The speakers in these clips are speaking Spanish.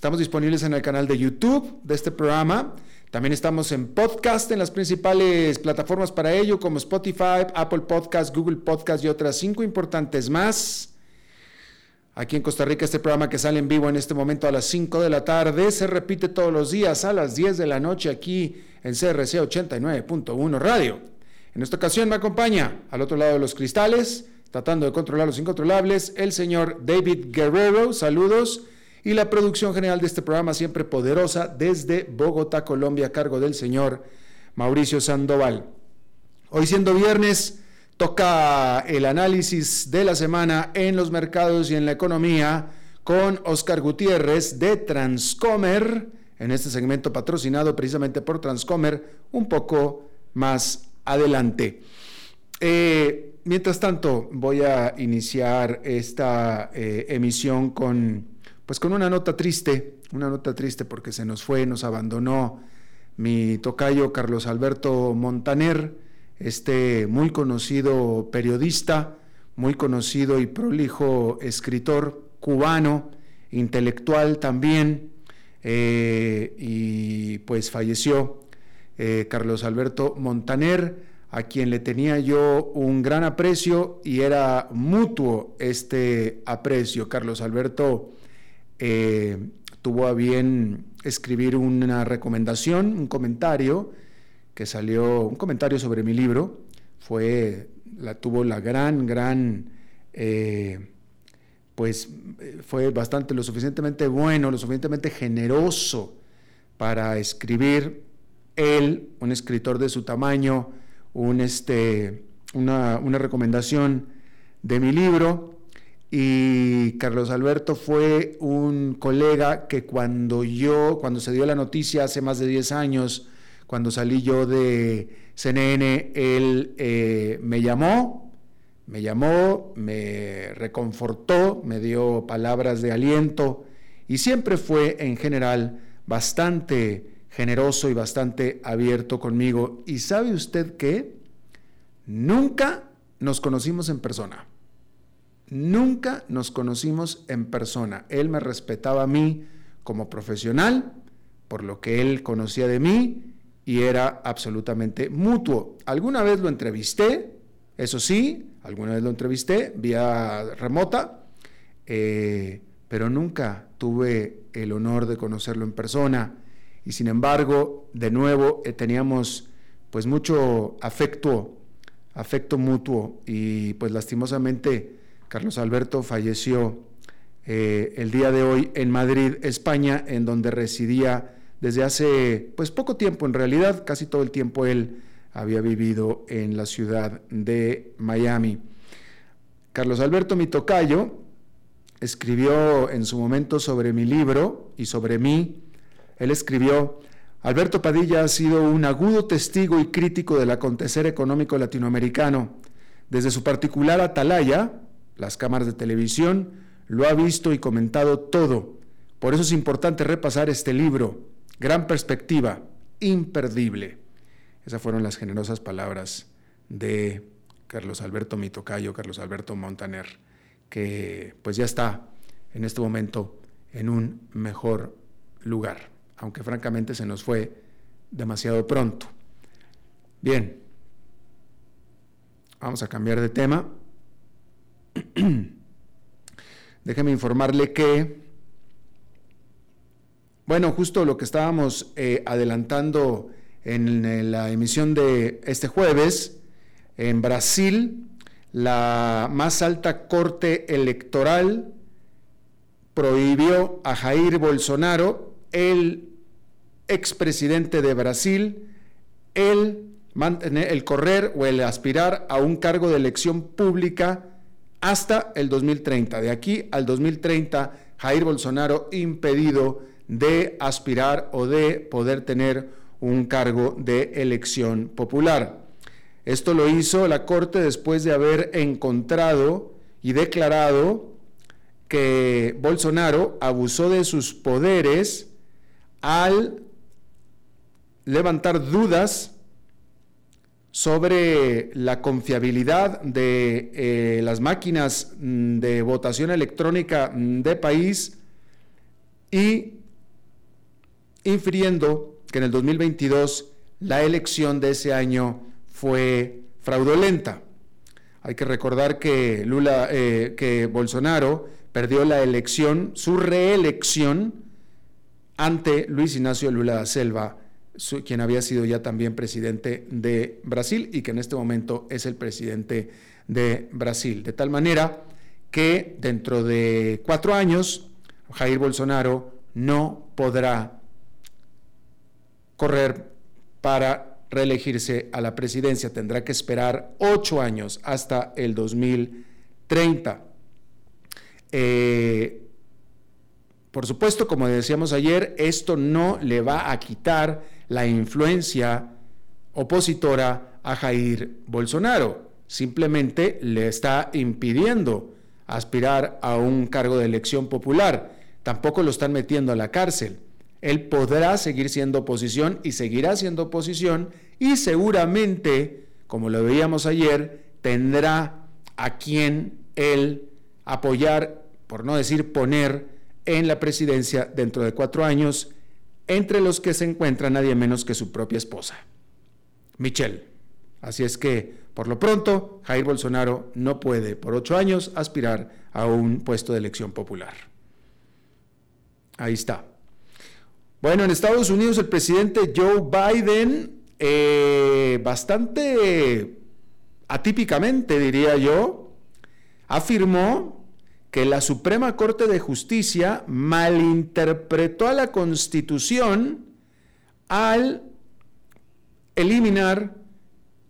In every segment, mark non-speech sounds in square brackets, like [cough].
Estamos disponibles en el canal de YouTube de este programa. También estamos en podcast en las principales plataformas para ello, como Spotify, Apple Podcast, Google Podcast y otras cinco importantes más. Aquí en Costa Rica, este programa que sale en vivo en este momento a las 5 de la tarde se repite todos los días a las 10 de la noche aquí en CRC 89.1 Radio. En esta ocasión me acompaña al otro lado de los cristales, tratando de controlar los incontrolables, el señor David Guerrero. Saludos y la producción general de este programa siempre poderosa desde Bogotá, Colombia, a cargo del señor Mauricio Sandoval. Hoy siendo viernes, toca el análisis de la semana en los mercados y en la economía con Oscar Gutiérrez de Transcomer, en este segmento patrocinado precisamente por Transcomer, un poco más adelante. Eh, mientras tanto, voy a iniciar esta eh, emisión con pues con una nota triste, una nota triste porque se nos fue, nos abandonó mi tocayo Carlos Alberto Montaner, este muy conocido periodista, muy conocido y prolijo escritor cubano, intelectual también, eh, y pues falleció eh, Carlos Alberto Montaner, a quien le tenía yo un gran aprecio y era mutuo este aprecio. Carlos Alberto eh, tuvo a bien escribir una recomendación, un comentario que salió, un comentario sobre mi libro, fue, la, tuvo la gran, gran, eh, pues fue bastante, lo suficientemente bueno, lo suficientemente generoso para escribir. Él, un escritor de su tamaño, un, este, una, una recomendación de mi libro y Carlos Alberto fue un colega que cuando yo, cuando se dio la noticia hace más de 10 años, cuando salí yo de CNN, él eh, me llamó, me llamó, me reconfortó, me dio palabras de aliento y siempre fue en general bastante generoso y bastante abierto conmigo. ¿Y sabe usted qué? Nunca nos conocimos en persona. Nunca nos conocimos en persona. Él me respetaba a mí como profesional, por lo que él conocía de mí, y era absolutamente mutuo. Alguna vez lo entrevisté, eso sí, alguna vez lo entrevisté vía remota, eh, pero nunca tuve el honor de conocerlo en persona. Y sin embargo, de nuevo, eh, teníamos pues mucho afecto, afecto mutuo, y pues lastimosamente Carlos Alberto falleció eh, el día de hoy en Madrid, España, en donde residía desde hace pues poco tiempo, en realidad casi todo el tiempo él había vivido en la ciudad de Miami. Carlos Alberto Mitocayo escribió en su momento sobre mi libro y sobre mí. Él escribió, Alberto Padilla ha sido un agudo testigo y crítico del acontecer económico latinoamericano desde su particular atalaya, las cámaras de televisión, lo ha visto y comentado todo. Por eso es importante repasar este libro, Gran Perspectiva, imperdible. Esas fueron las generosas palabras de Carlos Alberto Mitocayo, Carlos Alberto Montaner, que pues ya está en este momento en un mejor lugar, aunque francamente se nos fue demasiado pronto. Bien, vamos a cambiar de tema. [clears throat] Déjeme informarle que, bueno, justo lo que estábamos eh, adelantando en la emisión de este jueves, en Brasil, la más alta corte electoral prohibió a Jair Bolsonaro, el expresidente de Brasil, el, el correr o el aspirar a un cargo de elección pública hasta el 2030. De aquí al 2030, Jair Bolsonaro impedido de aspirar o de poder tener un cargo de elección popular. Esto lo hizo la Corte después de haber encontrado y declarado que Bolsonaro abusó de sus poderes al levantar dudas sobre la confiabilidad de eh, las máquinas mm, de votación electrónica mm, de país y infiriendo que en el 2022 la elección de ese año fue fraudulenta. Hay que recordar que Lula, eh, que Bolsonaro perdió la elección, su reelección ante Luis Ignacio Lula da Quien había sido ya también presidente de Brasil y que en este momento es el presidente de Brasil. De tal manera que dentro de cuatro años Jair Bolsonaro no podrá correr para reelegirse a la presidencia. Tendrá que esperar ocho años hasta el 2030. Eh, por supuesto, como decíamos ayer, esto no le va a quitar la influencia opositora a Jair Bolsonaro. Simplemente le está impidiendo aspirar a un cargo de elección popular. Tampoco lo están metiendo a la cárcel. Él podrá seguir siendo oposición y seguirá siendo oposición y seguramente, como lo veíamos ayer, tendrá a quien él apoyar, por no decir poner, en la presidencia dentro de cuatro años entre los que se encuentra nadie menos que su propia esposa, Michelle. Así es que, por lo pronto, Jair Bolsonaro no puede por ocho años aspirar a un puesto de elección popular. Ahí está. Bueno, en Estados Unidos el presidente Joe Biden, eh, bastante atípicamente diría yo, afirmó que la Suprema Corte de Justicia malinterpretó a la Constitución al eliminar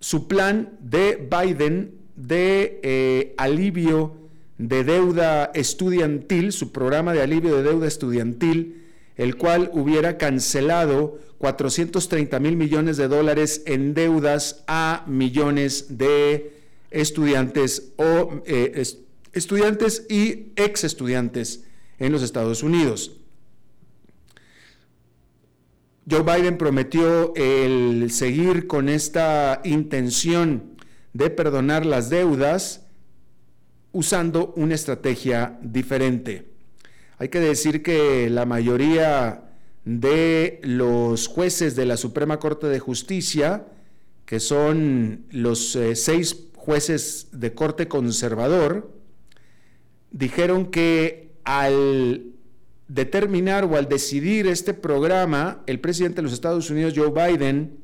su plan de Biden de eh, alivio de deuda estudiantil, su programa de alivio de deuda estudiantil, el cual hubiera cancelado 430 mil millones de dólares en deudas a millones de estudiantes o eh, estudiantes y ex estudiantes en los Estados Unidos. Joe Biden prometió el seguir con esta intención de perdonar las deudas usando una estrategia diferente. Hay que decir que la mayoría de los jueces de la Suprema Corte de Justicia, que son los eh, seis jueces de corte conservador, dijeron que al determinar o al decidir este programa, el presidente de los Estados Unidos, Joe Biden,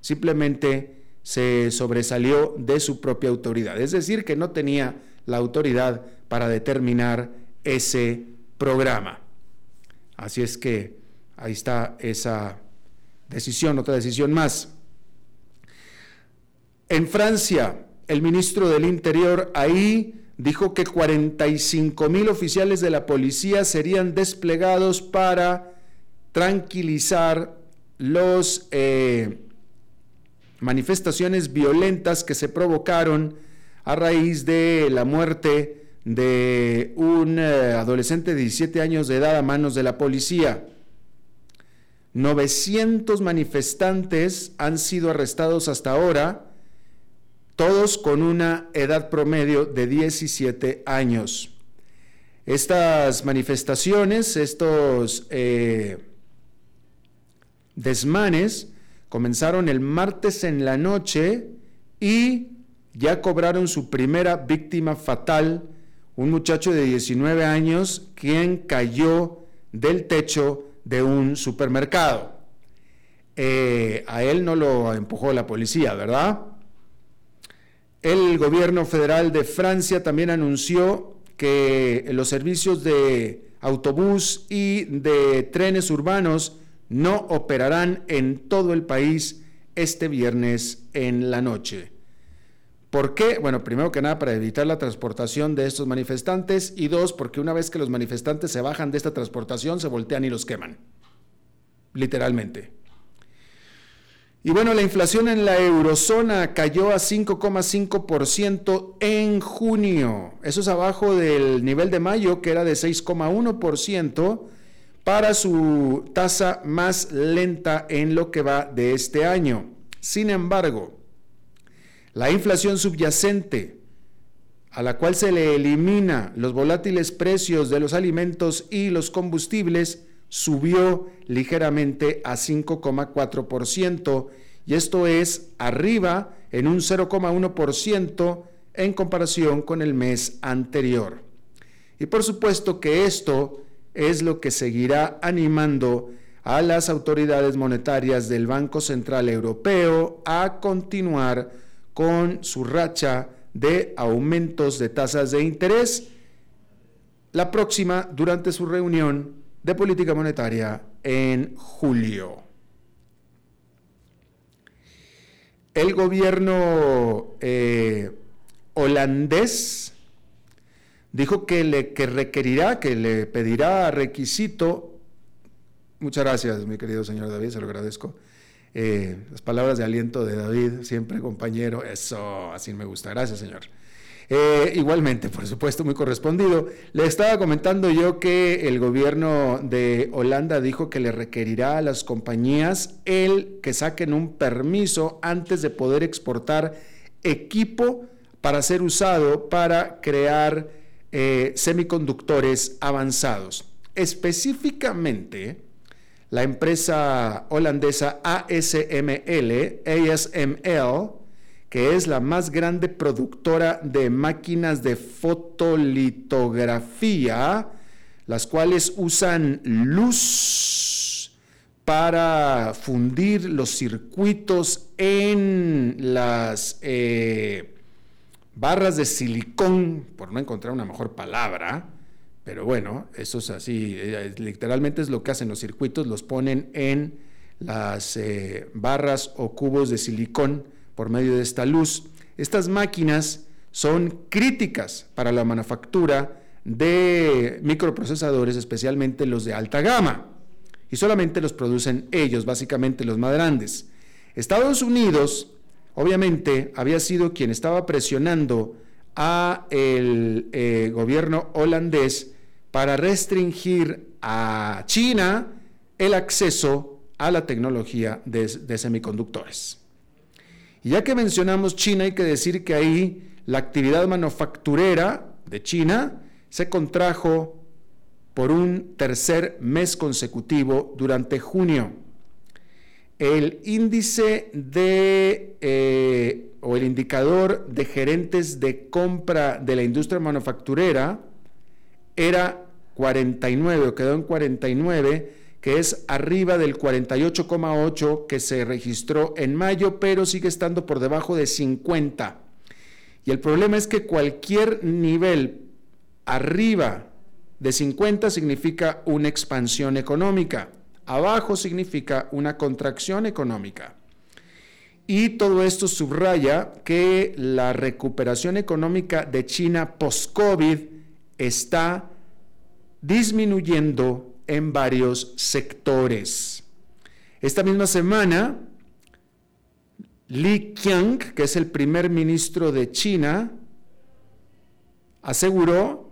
simplemente se sobresalió de su propia autoridad. Es decir, que no tenía la autoridad para determinar ese programa. Así es que ahí está esa decisión, otra decisión más. En Francia, el ministro del Interior ahí dijo que 45 mil oficiales de la policía serían desplegados para tranquilizar las eh, manifestaciones violentas que se provocaron a raíz de la muerte de un eh, adolescente de 17 años de edad a manos de la policía. 900 manifestantes han sido arrestados hasta ahora, todos con una edad promedio de 17 años. Estas manifestaciones, estos eh, desmanes, comenzaron el martes en la noche y ya cobraron su primera víctima fatal, un muchacho de 19 años quien cayó del techo de un supermercado. Eh, a él no lo empujó la policía, ¿verdad? El gobierno federal de Francia también anunció que los servicios de autobús y de trenes urbanos no operarán en todo el país este viernes en la noche. ¿Por qué? Bueno, primero que nada para evitar la transportación de estos manifestantes y dos, porque una vez que los manifestantes se bajan de esta transportación, se voltean y los queman. Literalmente. Y bueno, la inflación en la eurozona cayó a 5,5% en junio. Eso es abajo del nivel de mayo, que era de 6,1%, para su tasa más lenta en lo que va de este año. Sin embargo, la inflación subyacente, a la cual se le elimina los volátiles precios de los alimentos y los combustibles, subió ligeramente a 5,4% y esto es arriba en un 0,1% en comparación con el mes anterior. Y por supuesto que esto es lo que seguirá animando a las autoridades monetarias del Banco Central Europeo a continuar con su racha de aumentos de tasas de interés la próxima durante su reunión de política monetaria en julio. El gobierno eh, holandés dijo que le que requerirá, que le pedirá requisito. Muchas gracias, mi querido señor David, se lo agradezco eh, las palabras de aliento de David, siempre compañero, eso, así me gusta. Gracias, Señor. Eh, igualmente, por supuesto, muy correspondido. Le estaba comentando yo que el gobierno de Holanda dijo que le requerirá a las compañías el que saquen un permiso antes de poder exportar equipo para ser usado para crear eh, semiconductores avanzados. Específicamente, la empresa holandesa ASML, ASML, que es la más grande productora de máquinas de fotolitografía, las cuales usan luz para fundir los circuitos en las eh, barras de silicón, por no encontrar una mejor palabra, pero bueno, eso es así, eh, literalmente es lo que hacen los circuitos, los ponen en las eh, barras o cubos de silicón por medio de esta luz. Estas máquinas son críticas para la manufactura de microprocesadores, especialmente los de alta gama, y solamente los producen ellos, básicamente los más grandes. Estados Unidos, obviamente, había sido quien estaba presionando a el eh, gobierno holandés para restringir a China el acceso a la tecnología de, semiconductores. Y ya que mencionamos China, hay que decir que ahí la actividad manufacturera de China se contrajo por un tercer mes consecutivo durante junio. El índice de, eh, o el indicador de gerentes de compra de la industria manufacturera era 49 o quedó en 49, que es arriba del 48,8 que se registró en mayo, pero sigue estando por debajo de 50. Y el problema es que cualquier nivel arriba de 50 significa una expansión económica, abajo significa una contracción económica. Y todo esto subraya que la recuperación económica de China post-COVID está disminuyendo en varios sectores. Esta misma semana, Li Qiang, que es el primer ministro de China, aseguró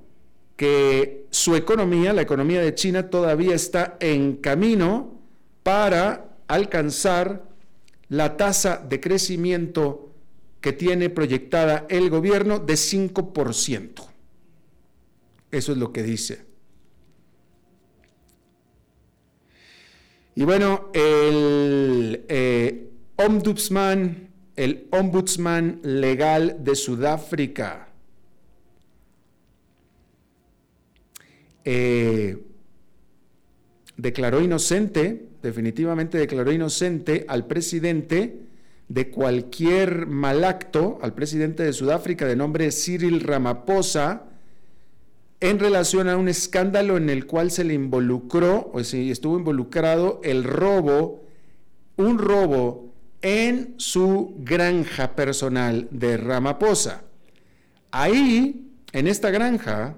que su economía, la economía de China, todavía está en camino para alcanzar la tasa de crecimiento que tiene proyectada el gobierno de 5%. Eso es lo que dice. Y bueno, el eh, ombudsman, el ombudsman legal de Sudáfrica, eh, declaró inocente, definitivamente declaró inocente al presidente de cualquier mal acto, al presidente de Sudáfrica de nombre Cyril Ramaphosa, en relación a un escándalo en el cual se le involucró, o sea, estuvo involucrado el robo, un robo en su granja personal de Ramaphosa. Ahí, en esta granja,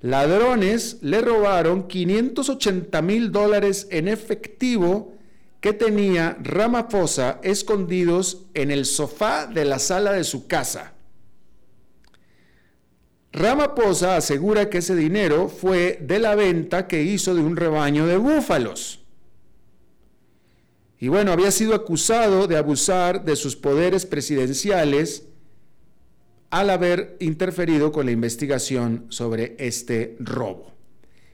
ladrones le robaron 580 mil dólares en efectivo que tenía Ramaphosa escondidos en el sofá de la sala de su casa. Ramaphosa asegura que ese dinero fue de la venta que hizo de un rebaño de búfalos. Y bueno, había sido acusado de abusar de sus poderes presidenciales al haber interferido con la investigación sobre este robo.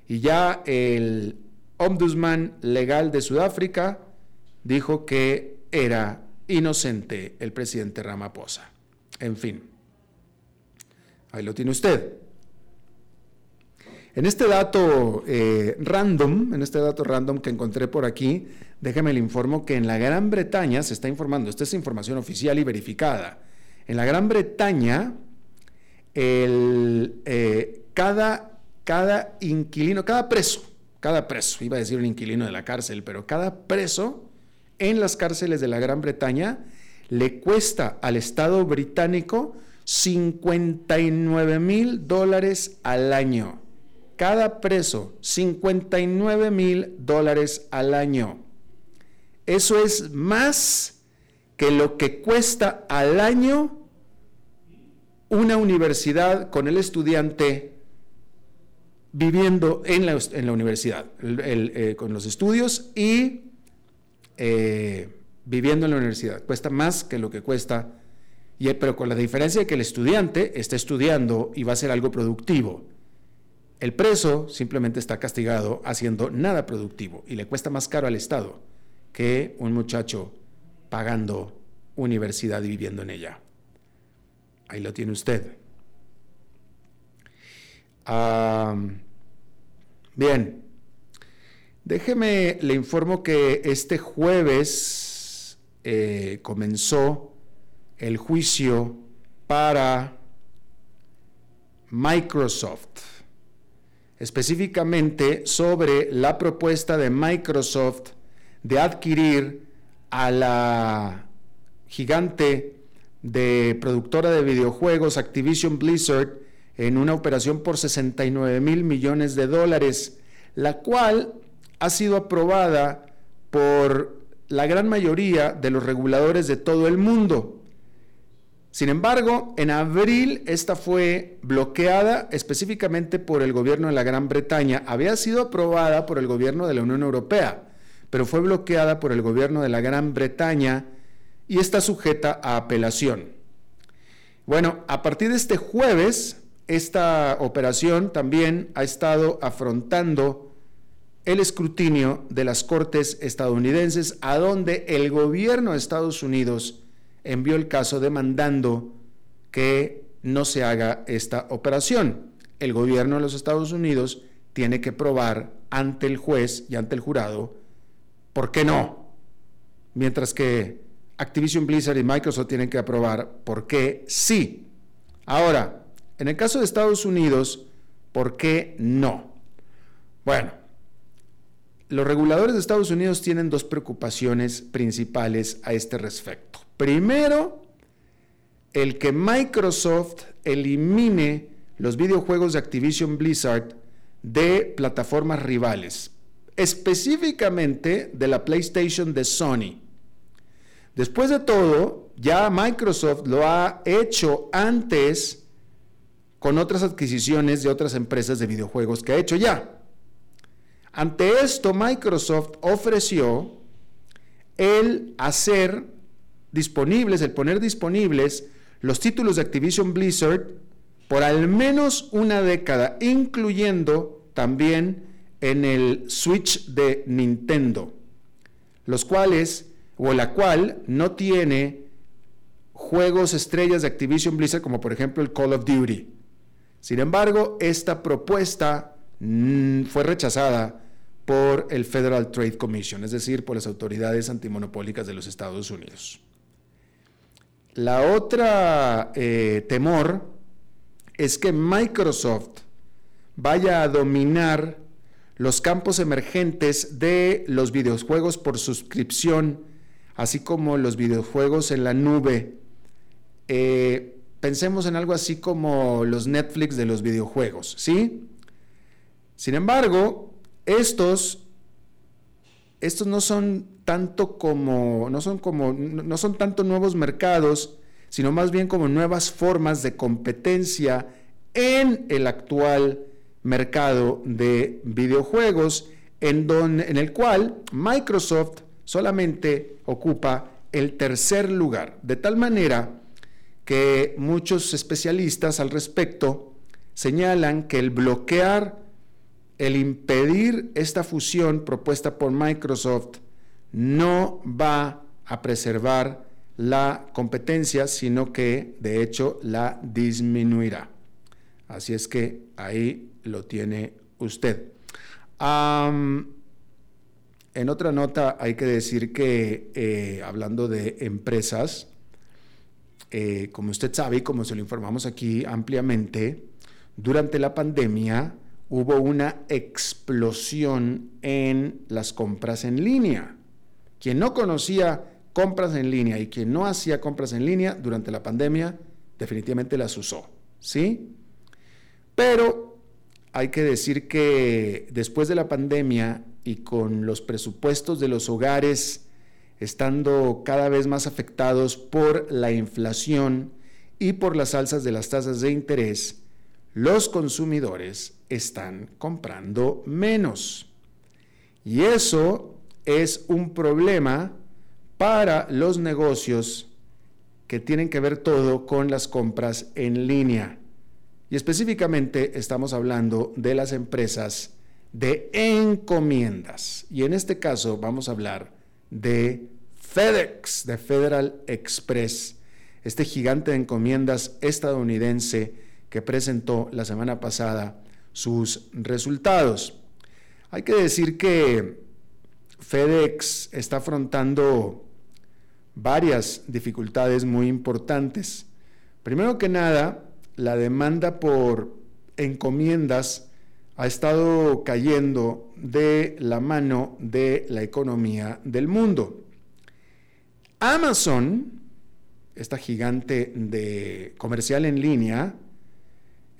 Y ya el ombudsman legal de Sudáfrica dijo que era inocente el presidente Ramaphosa. En fin. Ahí lo tiene usted. En este dato eh, random, en este dato random que encontré por aquí, déjame le informo que en la Gran Bretaña se está informando, esta es información oficial y verificada. En la Gran Bretaña, eh, cada, cada inquilino, cada preso, cada preso, iba a decir un inquilino de la cárcel, pero cada preso en las cárceles de la Gran Bretaña le cuesta al Estado británico 59 mil dólares al año. Cada preso, 59 mil dólares al año. Eso es más que lo que cuesta al año una universidad con el estudiante viviendo en la, universidad, eh, con los estudios y eh, viviendo en la universidad. Cuesta más que lo que cuesta pero con la diferencia de que el estudiante está estudiando y va a hacer algo productivo. El preso simplemente está castigado haciendo nada productivo y le cuesta más caro al Estado que un muchacho pagando universidad y viviendo en ella. Ahí lo tiene usted. bien, déjeme, le informo que este jueves eh, comenzó el juicio para Microsoft, específicamente sobre la propuesta de Microsoft de adquirir a la gigante de productora de videojuegos Activision Blizzard en una operación por 69 mil millones de dólares, la cual ha sido aprobada por la gran mayoría de los reguladores de todo el mundo. Sin embargo, en abril esta fue bloqueada específicamente por el gobierno de la Gran Bretaña. Había sido aprobada por el gobierno de la Unión Europea, pero fue bloqueada por el gobierno de la Gran Bretaña y está sujeta a apelación. Bueno, a partir de este jueves, esta operación también ha estado afrontando el escrutinio de las cortes estadounidenses, a donde el gobierno de Estados Unidos envió el caso demandando que no se haga esta operación. El gobierno de los Estados Unidos tiene que probar ante el juez y ante el jurado por qué no, mientras que Activision Blizzard y Microsoft tienen que aprobar por qué sí. Ahora, en el caso de Estados Unidos, ¿por qué no? Bueno, los reguladores de Estados Unidos tienen dos preocupaciones principales a este respecto. Primero, el que Microsoft elimine los videojuegos de Activision Blizzard de plataformas rivales, específicamente de la PlayStation de Sony. Después de todo, ya Microsoft lo ha hecho antes con otras adquisiciones de otras empresas de videojuegos que ha hecho ya. Ante esto, Microsoft ofreció el hacer disponibles, el poner disponibles los títulos de Activision Blizzard por al menos una década, incluyendo también en el Switch de Nintendo, los cuales, o la cual no tiene juegos estrellas de Activision Blizzard como por ejemplo el Call of Duty. Sin embargo, esta propuesta mm, fue rechazada por el Federal Trade Commission, es decir, por las autoridades antimonopólicas de los Estados Unidos. La otra eh, temor es que Microsoft vaya a dominar los campos emergentes de los videojuegos por suscripción, así como los videojuegos en la nube. Eh, pensemos en algo así como los Netflix de los videojuegos, ¿sí? Sin embargo, estos, estos no son tanto como, no son como, no son tanto nuevos mercados, sino más bien como nuevas formas de competencia en el actual mercado de videojuegos, en, en el cual Microsoft solamente ocupa el tercer lugar, de tal manera que muchos especialistas al respecto señalan que el bloquear, el impedir esta fusión propuesta por Microsoft no va a preservar la competencia, sino que de hecho la disminuirá. Así es que ahí lo tiene usted. en otra nota hay que decir que eh, hablando de empresas, eh, como usted sabe y como se lo informamos aquí ampliamente, durante la pandemia hubo una explosión en las compras en línea. Quien no conocía compras en línea y quien no hacía compras en línea durante la pandemia, definitivamente las usó, ¿sí? Pero hay que decir que después de la pandemia y con los presupuestos de los hogares estando cada vez más afectados por la inflación y por las alzas de las tasas de interés, los consumidores están comprando menos. Y eso es un problema para los negocios que tienen que ver todo con las compras en línea. Y específicamente estamos hablando de las empresas de encomiendas. Y en este caso vamos a hablar de FedEx, de Federal Express, este gigante de encomiendas estadounidense que presentó la semana pasada sus resultados. Hay que decir que FedEx está afrontando varias dificultades muy importantes. Primero que nada, la demanda por encomiendas ha estado cayendo de la mano de la economía del mundo. Amazon, esta gigante de comercial en línea,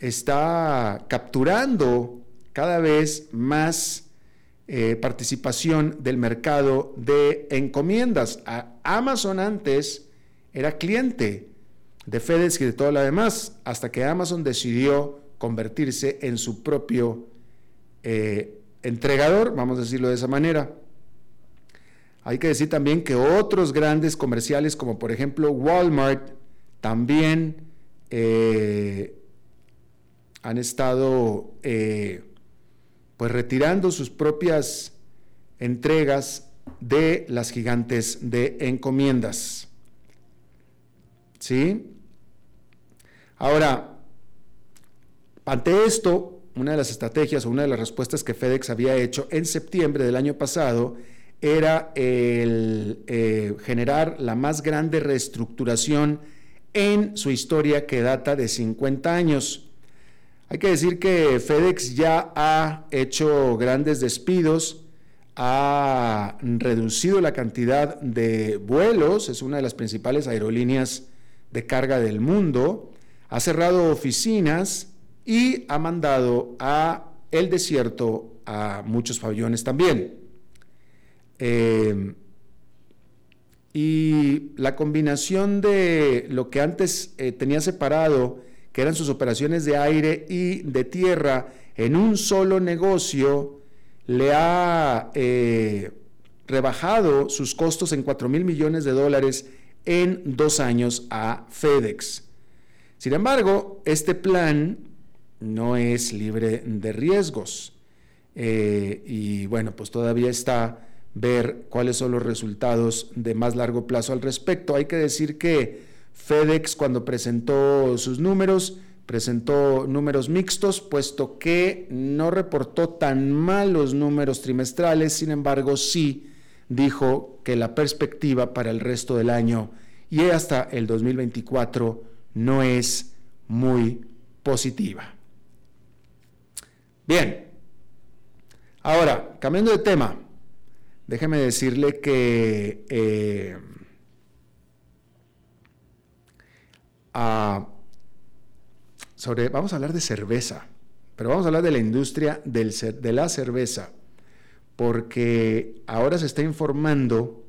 está capturando cada vez más eh, participación del mercado de encomiendas. Amazon antes era cliente de FedEx y de todo lo demás, hasta que Amazon decidió convertirse en su propio eh, entregador, vamos a decirlo de esa manera. Hay que decir también que otros grandes comerciales, como por ejemplo Walmart, también eh, han estado eh, pues retirando sus propias entregas de las gigantes de encomiendas. ¿Sí? Ahora, ante esto, una de las estrategias o una de las respuestas que FedEx había hecho en septiembre del año pasado era el eh, generar la más grande reestructuración en su historia que data de 50 años. Hay que decir que FedEx ya ha hecho grandes despidos, ha reducido la cantidad de vuelos, es una de las principales aerolíneas de carga del mundo, ha cerrado oficinas, y ha mandado a el desierto a muchos pabellones también. Eh, y la combinación de lo que antes eh, tenía separado, que eran sus operaciones de aire y de tierra en un solo negocio, le ha eh, rebajado sus costos en 4 mil millones de dólares en dos años a FedEx. Sin embargo, este plan no es libre de riesgos. Eh, y bueno, pues todavía está ver cuáles son los resultados de más largo plazo al respecto. Hay que decir que FedEx cuando presentó sus números, presentó números mixtos, puesto que no reportó tan malos números trimestrales, sin embargo sí dijo que la perspectiva para el resto del año y hasta el 2024 no es muy positiva. Bien, ahora, cambiando de tema, déjeme decirle que eh, sobre, vamos a hablar de cerveza, pero vamos a hablar de la industria de la cerveza, porque ahora se está informando,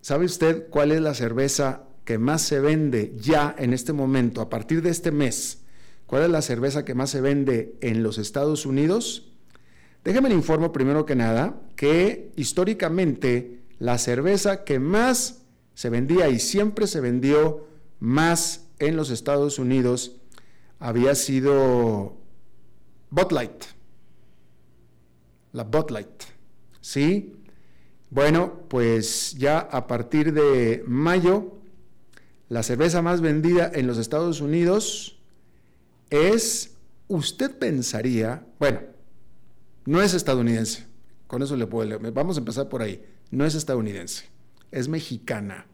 ¿sabe usted cuál es la cerveza que más se vende ya en este momento, a partir de este mes? ¿Cuál es la cerveza que más se vende en los Estados Unidos? Déjeme le informo primero que nada que históricamente la cerveza que más se vendía y siempre se vendió más en los Estados Unidos había sido Bud Light. La Bud Light. ¿Sí? Bueno, pues ya a partir de mayo, la cerveza más vendida en los Estados Unidos es, usted pensaría, bueno, no es estadounidense, con eso le puedo, vamos a empezar por ahí, no es estadounidense, es mexicana.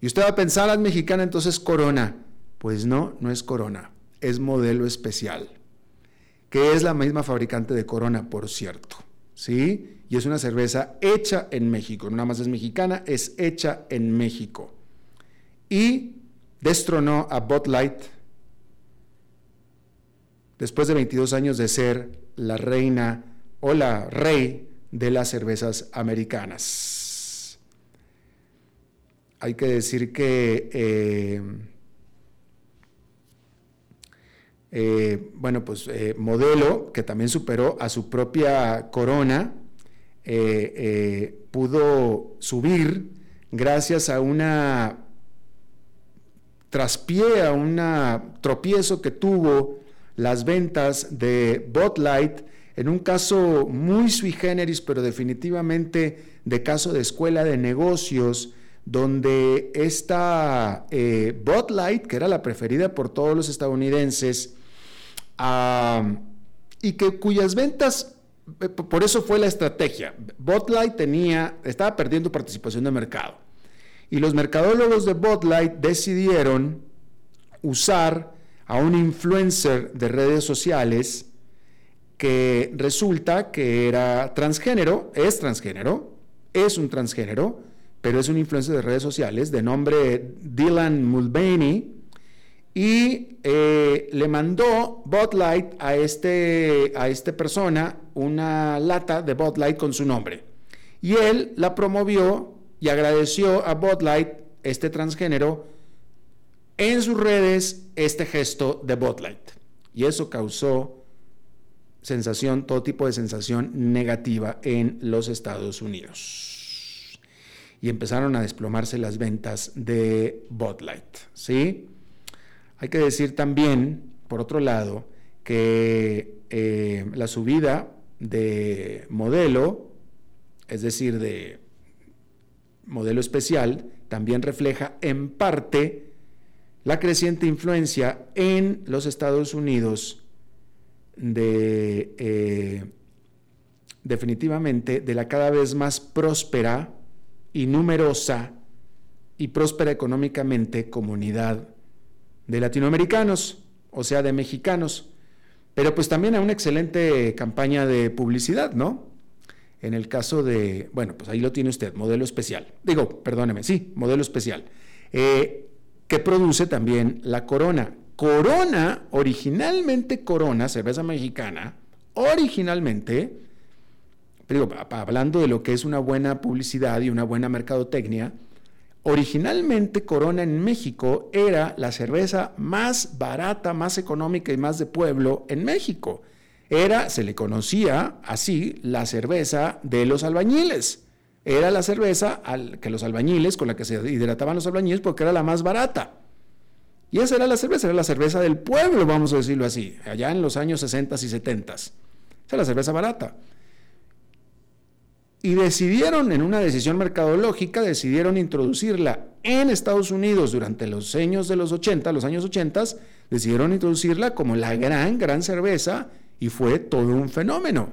Y usted va a pensar, ah, es mexicana, entonces Corona. Pues no, no es Corona, es modelo especial, que es la misma fabricante de Corona, por cierto. ¿Sí? Y es una cerveza hecha en México, no nada más es mexicana, es hecha en México. Y destronó a Bud Light después de 22 años de ser la reina o la rey de las cervezas americanas. Hay que decir que, eh, eh, bueno, pues eh, modelo que también superó a su propia corona, pudo subir gracias a una traspié, a un tropiezo que tuvo las ventas de Botlight en un caso muy sui generis, pero definitivamente de caso de escuela de negocios, donde esta eh, Botlight, que era la preferida por todos los estadounidenses, y que cuyas ventas, eh, por eso fue la estrategia, Botlight tenía, estaba perdiendo participación de mercado. Y los mercadólogos de Botlight decidieron usar a un influencer de redes sociales que resulta que era transgénero, es transgénero, es un transgénero, pero es un influencer de redes sociales de nombre Dylan Mulvaney y eh, le mandó Botlight a este a esta persona una lata de Botlight con su nombre y él la promovió y agradeció a Botlight este transgénero en sus redes este gesto de Botlight. Y eso causó sensación, todo tipo de sensación negativa en los Estados Unidos. Y empezaron a desplomarse las ventas de Botlight. ¿sí? Hay que decir también, por otro lado, que eh, la subida de modelo, es decir, de modelo especial, también refleja en parte la creciente influencia en los Estados Unidos eh, definitivamente de la cada vez más próspera y numerosa y próspera económicamente comunidad de latinoamericanos, o sea, de mexicanos, pero pues también a una excelente campaña de publicidad, ¿no? En el caso de, bueno, pues ahí lo tiene usted, modelo especial. Digo, perdóneme, sí, modelo especial. Eh, que produce también la Corona. Corona, originalmente Corona, cerveza mexicana, originalmente, hablando de lo que es una buena publicidad y una buena mercadotecnia, Originalmente Corona en México era la cerveza más barata, más económica y más de pueblo en México. Era, se le conocía así, la cerveza de los albañiles. Era la cerveza al, que los albañiles, con la que se hidrataban los albañiles, porque era la más barata. Y esa era la cerveza, era la cerveza del pueblo, vamos a decirlo así, allá en los años 60 y 70. Esa es la cerveza barata. Y decidieron, en una decisión mercadológica, decidieron introducirla en Estados Unidos durante los años de los 80, los años 80, decidieron introducirla como la gran, gran cerveza y fue todo un fenómeno.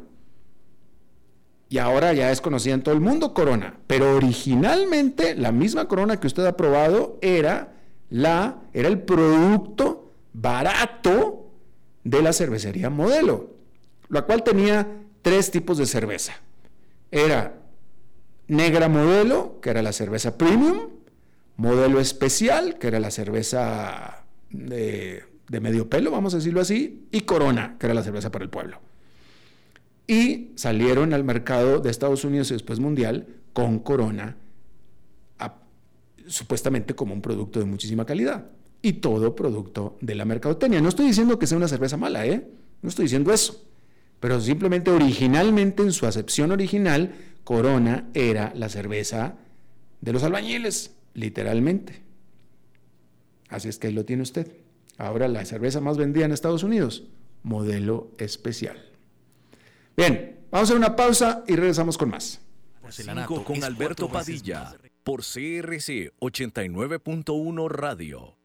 Y ahora ya es conocida en todo el mundo Corona, pero originalmente la misma Corona que usted ha probado era la era el producto barato de la cervecería Modelo, la cual tenía tres tipos de cerveza. Era negra modelo, que era la cerveza premium, modelo especial, que era la cerveza de medio pelo, vamos a decirlo así, y Corona, que era la cerveza para el pueblo. Y salieron al mercado de Estados Unidos y después mundial con Corona, supuestamente como un producto de muchísima calidad. Y todo producto de la mercadotecnia. No estoy diciendo que sea una cerveza mala, ¿eh? No estoy diciendo eso. Pero simplemente originalmente, en su acepción original, Corona era la cerveza de los albañiles, literalmente. Así es que ahí lo tiene usted. Ahora la cerveza más vendida en Estados Unidos, modelo especial. Bien, vamos a hacer una pausa y regresamos con más. con Alberto Padilla por CRC 89.1 Radio.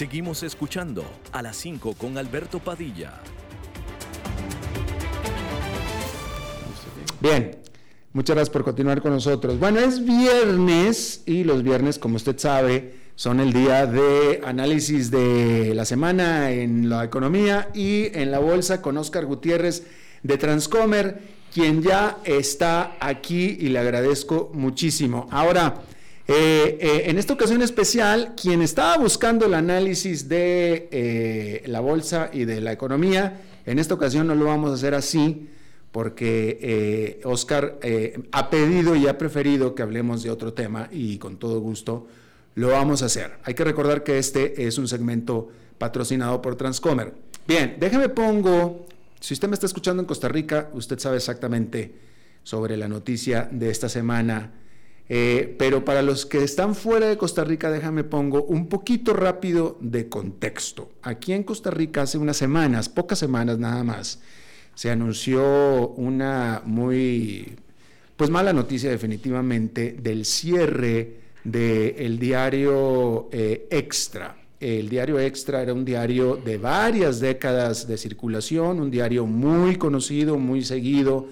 Seguimos escuchando a las 5 con Alberto Padilla. Bien, muchas gracias por continuar con nosotros. Bueno, es viernes y los viernes, como usted sabe, son el día de análisis de la semana en la economía y en la bolsa con Oscar Gutiérrez de Transcomer, quien ya está aquí y le agradezco muchísimo. Ahora, eh, eh, en esta ocasión especial, quien estaba buscando el análisis de eh, la bolsa y de la economía, en esta ocasión no lo vamos a hacer así, porque Oscar ha pedido y ha preferido que hablemos de otro tema y con todo gusto lo vamos a hacer. Hay que recordar que este es un segmento patrocinado por Transcomer. Bien, déjeme pongo, si usted me está escuchando en Costa Rica, usted sabe exactamente sobre la noticia de esta semana eh, pero para los que están fuera de Costa Rica, déjame pongo un poquito rápido de contexto. Aquí en Costa Rica hace unas semanas, pocas semanas nada más, se anunció una muy, pues mala noticia definitivamente del cierre del diario eh, Extra. El diario Extra era un diario de varias décadas de circulación, un diario muy conocido, muy seguido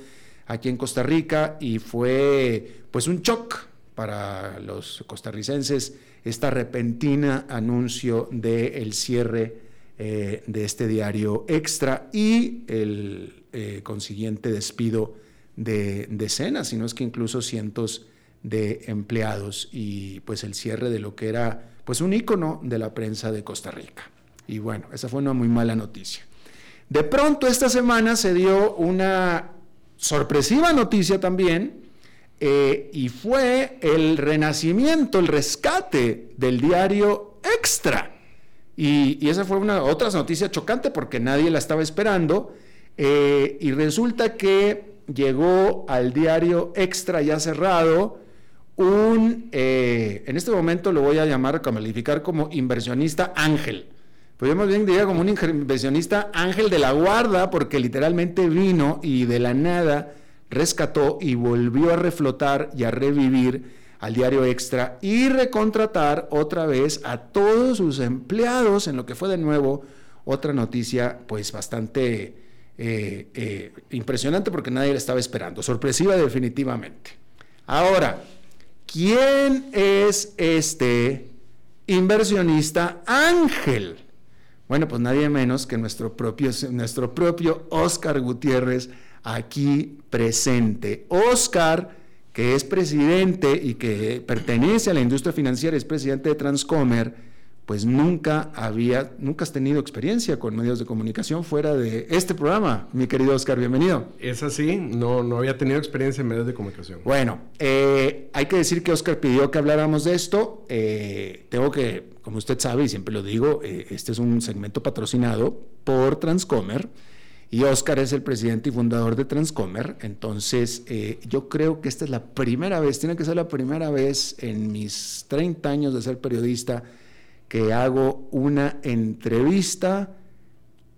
aquí en Costa Rica y fue pues un shock para los costarricenses esta repentina anuncio del cierre eh, de este diario extra y el eh, consiguiente despido de decenas, sino es que incluso cientos de empleados y pues el cierre de lo que era pues un ícono de la prensa de Costa Rica. Y bueno, esa fue una muy mala noticia. De pronto esta semana se dio una sorpresiva noticia también eh, y fue el renacimiento, el rescate del diario Extra. Y, esa fue una otra noticia chocante porque nadie la estaba esperando. Eh, y resulta que llegó al diario Extra ya cerrado un, eh, en este momento lo voy a llamar, calificar como inversionista ángel. Pues yo más bien diría como un inversionista ángel de la guarda porque literalmente vino y de la nada rescató y volvió a reflotar y a revivir al diario Extra y recontratar otra vez a todos sus empleados en lo que fue de nuevo otra noticia pues bastante eh, eh, impresionante porque nadie la estaba esperando, sorpresiva definitivamente. Ahora, ¿quién es este inversionista ángel. Bueno, pues nadie menos que nuestro propio, nuestro propio Oscar Gutiérrez aquí presente. Oscar, que es presidente y que pertenece a la industria financiera, es presidente de Transcomer, pues nunca había, nunca has tenido experiencia con medios de comunicación fuera de este programa, mi querido Oscar, bienvenido. Es así, no, no había tenido experiencia en medios de comunicación. Bueno, eh, hay que decir que Oscar pidió que habláramos de esto. Eh, tengo que, como usted sabe, y siempre lo digo, eh, este es un segmento patrocinado por Transcomer. Y Oscar es el presidente y fundador de Transcomer. Entonces, yo creo que esta es la primera vez, tiene que ser la primera vez en mis 30 años de ser periodista que hago una entrevista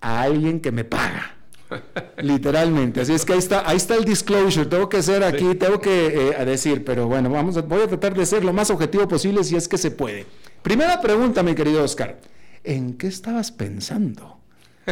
a alguien que me paga. [laughs] Literalmente. Así es que ahí está, ahí está el disclosure. Tengo que ser aquí, tengo que eh, decir, pero bueno, vamos a, voy a tratar de ser lo más objetivo posible si es que se puede. Primera pregunta, mi querido Oscar. ¿En qué estabas pensando? [laughs]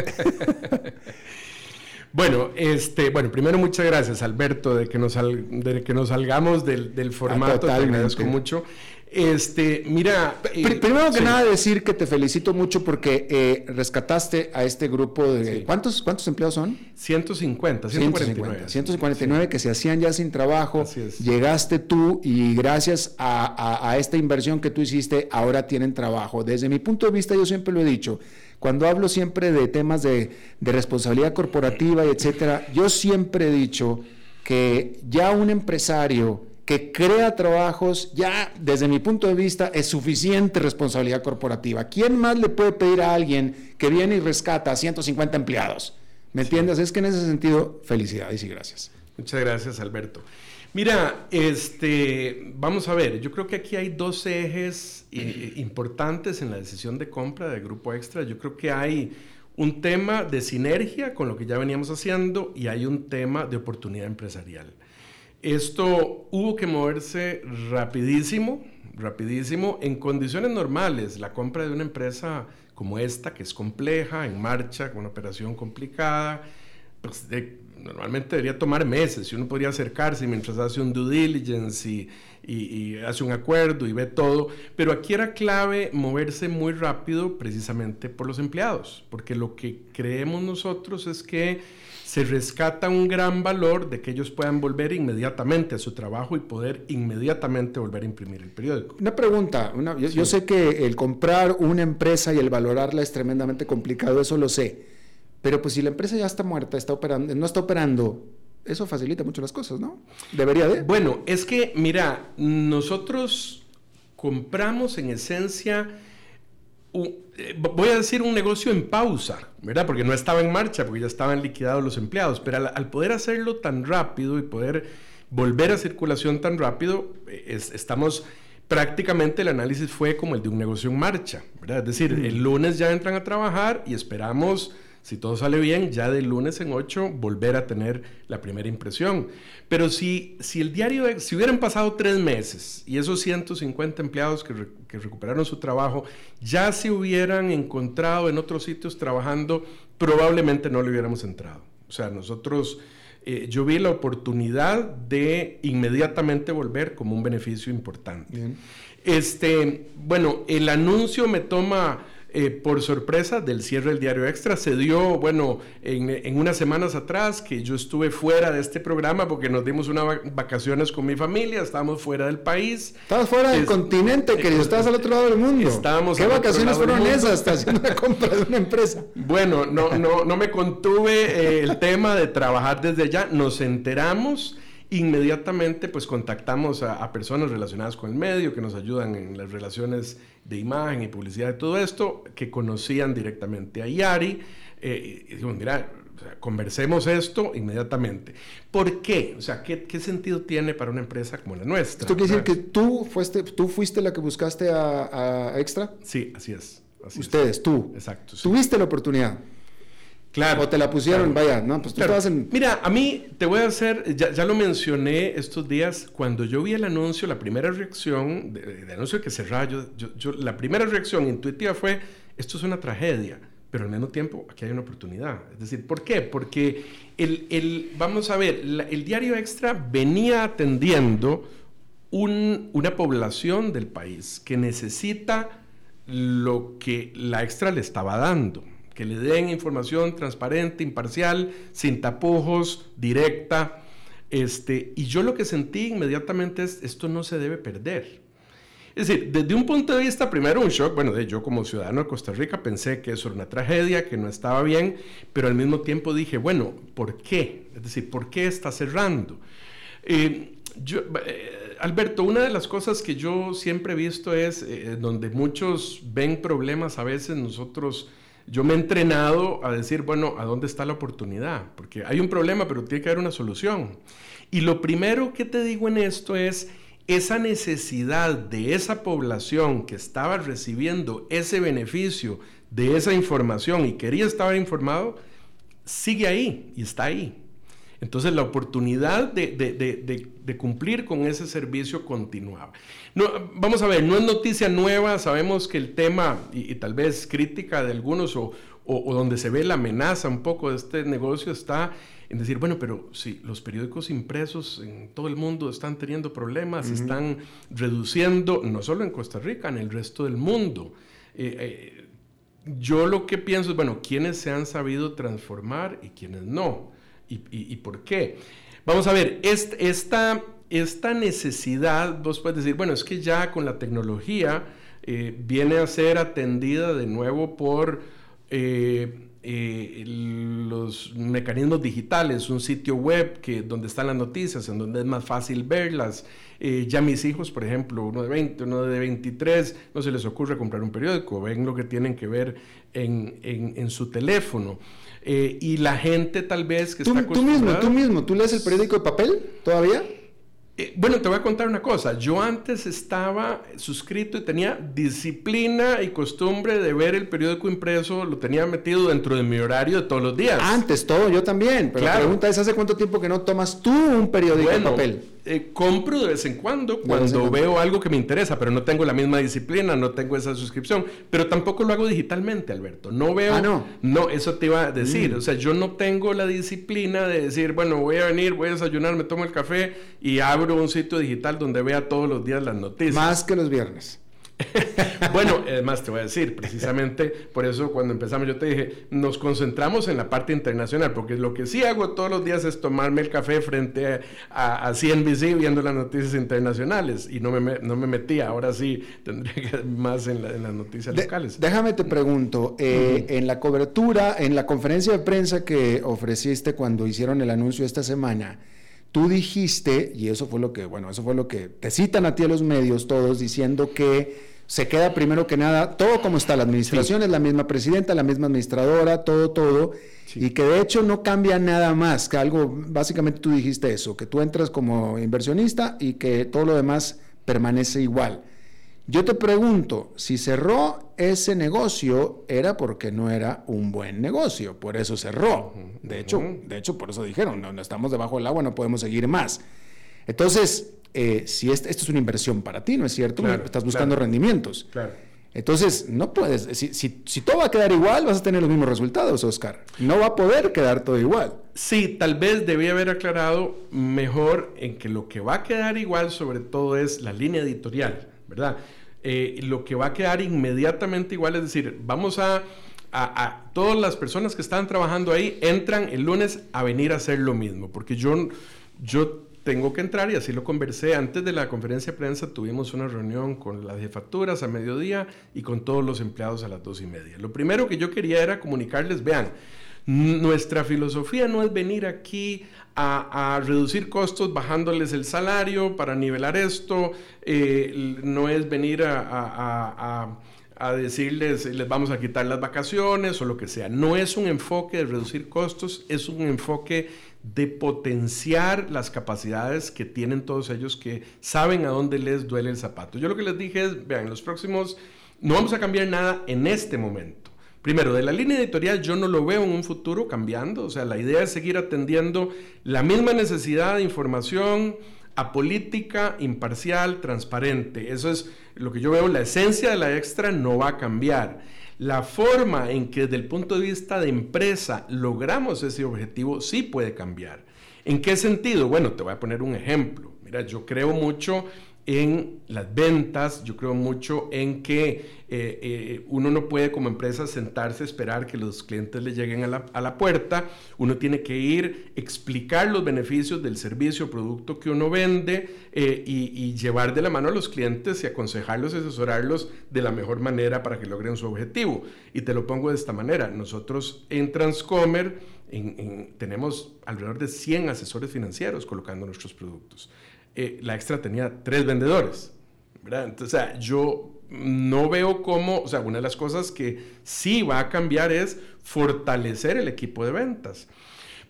Bueno, este, bueno, primero muchas gracias Alberto de que nos, de que nos salgamos del, del formato, te agradezco mucho. Este, mira. Eh, primero que nada, decir que te felicito mucho porque eh, rescataste a este grupo de. ¿cuántos, ¿Cuántos empleados son? 150, 149. 149 que se hacían ya sin trabajo. Llegaste tú y gracias a, esta inversión que tú hiciste, ahora tienen trabajo. Desde mi punto de vista, yo siempre lo he dicho. Cuando hablo siempre de temas de, de responsabilidad corporativa y etcétera, yo siempre he dicho que ya un empresario que crea trabajos, ya desde mi punto de vista es suficiente responsabilidad corporativa. ¿Quién más le puede pedir a alguien que viene y rescata a 150 empleados? ¿Me entiendes? Es que en ese sentido, felicidades y gracias. Muchas gracias, Alberto. Mira, este, vamos a ver, yo creo que aquí hay dos ejes eh, importantes en la decisión de compra de Grupo Extra. Yo creo que hay un tema de sinergia con lo que ya veníamos haciendo y hay un tema de oportunidad empresarial. Esto hubo que moverse rapidísimo, rapidísimo. En condiciones normales, la compra de una empresa como esta, que es compleja, en marcha, con una operación complicada, pues normalmente debería tomar meses y uno podría acercarse mientras hace un due diligence y, y, hace un acuerdo y ve todo. Pero aquí era clave moverse muy rápido precisamente por los empleados, porque lo que creemos nosotros es que se rescata un gran valor de que ellos puedan volver inmediatamente a su trabajo y poder inmediatamente volver a imprimir el periódico. Una pregunta, yo, sé que el comprar una empresa y el valorarla es tremendamente complicado, eso lo sé, pero pues si la empresa ya está muerta, está operando, no está operando, eso facilita mucho las cosas, ¿no? Debería de. Bueno, es que, mira, nosotros compramos en esencia eh, voy a decir un negocio en pausa, ¿verdad? Porque no estaba en marcha, porque ya estaban liquidados los empleados, pero al, poder hacerlo tan rápido y poder volver a circulación tan rápido, eh, estamos prácticamente el análisis fue como el de un negocio en marcha, ¿verdad? Es decir, el lunes ya entran a trabajar y esperamos si todo sale bien, ya de lunes en 8 volver a tener la primera impresión. Pero si, si el diario, si hubieran pasado tres meses y esos 150 empleados que, que recuperaron su trabajo ya se hubieran encontrado en otros sitios trabajando, probablemente no le hubiéramos entrado. O sea, nosotros... Eh, yo vi la oportunidad de inmediatamente volver como un beneficio importante. Este, bueno, el anuncio me toma eh, por sorpresa del cierre del diario Extra. Se dio, bueno, en, unas semanas atrás que yo estuve fuera de este programa porque nos dimos unas vacaciones con mi familia, estábamos fuera del país. Estabas fuera del continente, querido, estabas al otro lado del mundo. Estábamos ¿Qué vacaciones fueron esas? haciendo una compra de una empresa. [laughs] Bueno, no, no, no me contuve eh, el tema de trabajar desde allá. Nos enteramos inmediatamente pues contactamos a, personas relacionadas con el medio que nos ayudan en las relaciones de imagen y publicidad de todo esto, que conocían directamente a Yari. Eh, y digo, mira, conversemos esto inmediatamente. ¿Por qué? O sea, ¿qué, ¿qué, sentido tiene para una empresa como la nuestra? ¿Esto quiere decir que tú fuiste, tú fuiste la que buscaste a, Extra? Sí, así es. Ustedes, tú. Exacto. ¿Tuviste la oportunidad? Claro. O te la pusieron, vaya, ¿no? Pues tú estabas en... Mira, a mí te voy a hacer, ya, lo mencioné estos días, cuando yo vi el anuncio, la primera reacción, de, anuncio que cerraba, yo, yo, la primera reacción intuitiva fue, esto es una tragedia, pero al mismo tiempo aquí hay una oportunidad. Es decir, ¿por qué? Porque el, el vamos a ver, el diario Extra venía atendiendo un, una población del país que necesita lo que la extra le estaba dando, que le den información transparente, imparcial, sin tapujos, directa. Este, y yo lo que sentí inmediatamente es, esto no se debe perder. Es decir, desde un punto de vista, primero un shock, bueno, de yo como ciudadano de Costa Rica pensé que eso era una tragedia, que no estaba bien, pero al mismo tiempo dije, bueno, ¿por qué? Es decir, ¿por qué está cerrando? Eh, eh, Alberto, una de las cosas que yo siempre he visto es, eh, donde muchos ven problemas a veces, nosotros, yo me he entrenado a decir, bueno, ¿a dónde está la oportunidad? Porque hay un problema, pero tiene que haber una solución. Y lo primero que te digo en esto es, esa necesidad de esa población que estaba recibiendo ese beneficio de esa información y quería estar informado, sigue ahí y está ahí. Entonces la oportunidad de, cumplir con ese servicio continuaba. No, vamos a ver, no es noticia nueva, sabemos que el tema, y, tal vez crítica de algunos o, o, donde se ve la amenaza un poco de este negocio está en decir, bueno, pero si los periódicos impresos en todo el mundo están teniendo problemas, están reduciendo, no solo en Costa Rica, en el resto del mundo. Eh, eh, yo lo que pienso es, bueno, ¿quiénes se han sabido transformar y quiénes no? ¿Y, por qué? Vamos a ver, esta, esta necesidad, vos puedes decir, bueno, es que ya con la tecnología eh, viene a ser atendida de nuevo por eh, los mecanismos digitales, un sitio web que, donde están las noticias, en donde es más fácil verlas. Eh, ya mis hijos, por ejemplo, uno de 20, uno de 23, no se les ocurre comprar un periódico, ven lo que tienen que ver en, en, su teléfono. Eh, y la gente tal vez que ¿Tú, está Tú mismo, tú mismo, ¿tú lees el periódico de papel todavía? Eh, bueno, te voy a contar una cosa. Yo antes estaba suscrito y tenía disciplina y costumbre de ver el periódico impreso, lo tenía metido dentro de mi horario de todos los días. Antes, todo, yo también. Pero la pregunta es, ¿hace cuánto tiempo que no tomas tú un periódico de papel? Eh, compro de vez en cuando cuando veo algo que me interesa, pero no tengo la misma disciplina, no tengo esa suscripción. Pero tampoco lo hago digitalmente, Alberto. No veo. Ah, no. No, eso te iba a decir. Mm. O sea, yo no tengo la disciplina de decir, bueno, voy a venir, voy a desayunar, me tomo el café y abro un sitio digital donde vea todos los días las noticias. Más que los viernes. [laughs] bueno, además te voy a decir, precisamente por eso cuando empezamos yo te dije, nos concentramos en la parte internacional, porque lo que sí hago todos los días es tomarme el café frente a, a CNBC viendo las noticias internacionales y no me, no me metía, ahora sí tendría que más en, las noticias locales. Déjame te pregunto, eh, en la cobertura, en la conferencia de prensa que ofreciste cuando hicieron el anuncio esta semana, Tú dijiste, y eso fue lo que, bueno, eso fue lo que te citan a ti a los medios todos diciendo que se queda primero que nada todo como está, la administración es la misma presidenta, la misma administradora, todo, todo, y que de hecho no cambia nada más, que algo, básicamente tú dijiste eso, que tú entras como inversionista y que todo lo demás permanece igual. Yo te pregunto, si cerró ese negocio era porque no era un buen negocio, por eso cerró. De hecho, de hecho por eso dijeron, no, estamos debajo del agua, no podemos seguir más. Entonces, eh, si esto es una inversión para ti, ¿no es cierto? Estás buscando rendimientos. Claro. Entonces, no puedes, si, si, todo va a quedar igual, vas a tener los mismos resultados, Oscar. No va a poder quedar todo igual. Sí, tal vez debía haber aclarado mejor en que lo que va a quedar igual sobre todo es la línea editorial, ¿verdad? Eh, lo que va a quedar inmediatamente igual, es decir, vamos a, a, todas las personas que están trabajando ahí, entran el lunes a venir a hacer lo mismo, porque yo, yo tengo que entrar y así lo conversé. Antes de la conferencia de prensa tuvimos una reunión con las jefaturas a mediodía y con todos los empleados a las dos y media. Lo primero que yo quería era comunicarles, vean, nuestra filosofía no es venir aquí a, reducir costos bajándoles el salario para nivelar esto, eh, no es venir a, a, decirles les vamos a quitar las vacaciones o lo que sea. No es un enfoque de reducir costos, es un enfoque de potenciar las capacidades que tienen todos ellos que saben a dónde les duele el zapato. Yo lo que les dije es, vean, los próximos no vamos a cambiar nada en este momento Primero, de la línea editorial yo no lo veo en un futuro cambiando, o sea, la idea es seguir atendiendo la misma necesidad de información apolítica, imparcial, transparente. Eso es lo que yo veo, la esencia de la extra no va a cambiar. La forma en que desde el punto de vista de empresa logramos ese objetivo sí puede cambiar. ¿En qué sentido? Bueno, te voy a poner un ejemplo. Mira, yo creo mucho en las ventas, yo creo mucho en que eh, eh, uno no puede como empresa sentarse esperar que los clientes le lleguen a la, a la, puerta, uno tiene que ir, explicar los beneficios del servicio o producto que uno vende eh, y, llevar de la mano a los clientes y aconsejarlos y asesorarlos de la mejor manera para que logren su objetivo. Y te lo pongo de esta manera, nosotros en Transcomer en, en, tenemos alrededor de 100 asesores financieros colocando nuestros productos. Eh, la extra tenía tres vendedores, ¿verdad? Entonces, o sea, yo no veo cómo, o sea, una de las cosas que sí va a cambiar es fortalecer el equipo de ventas.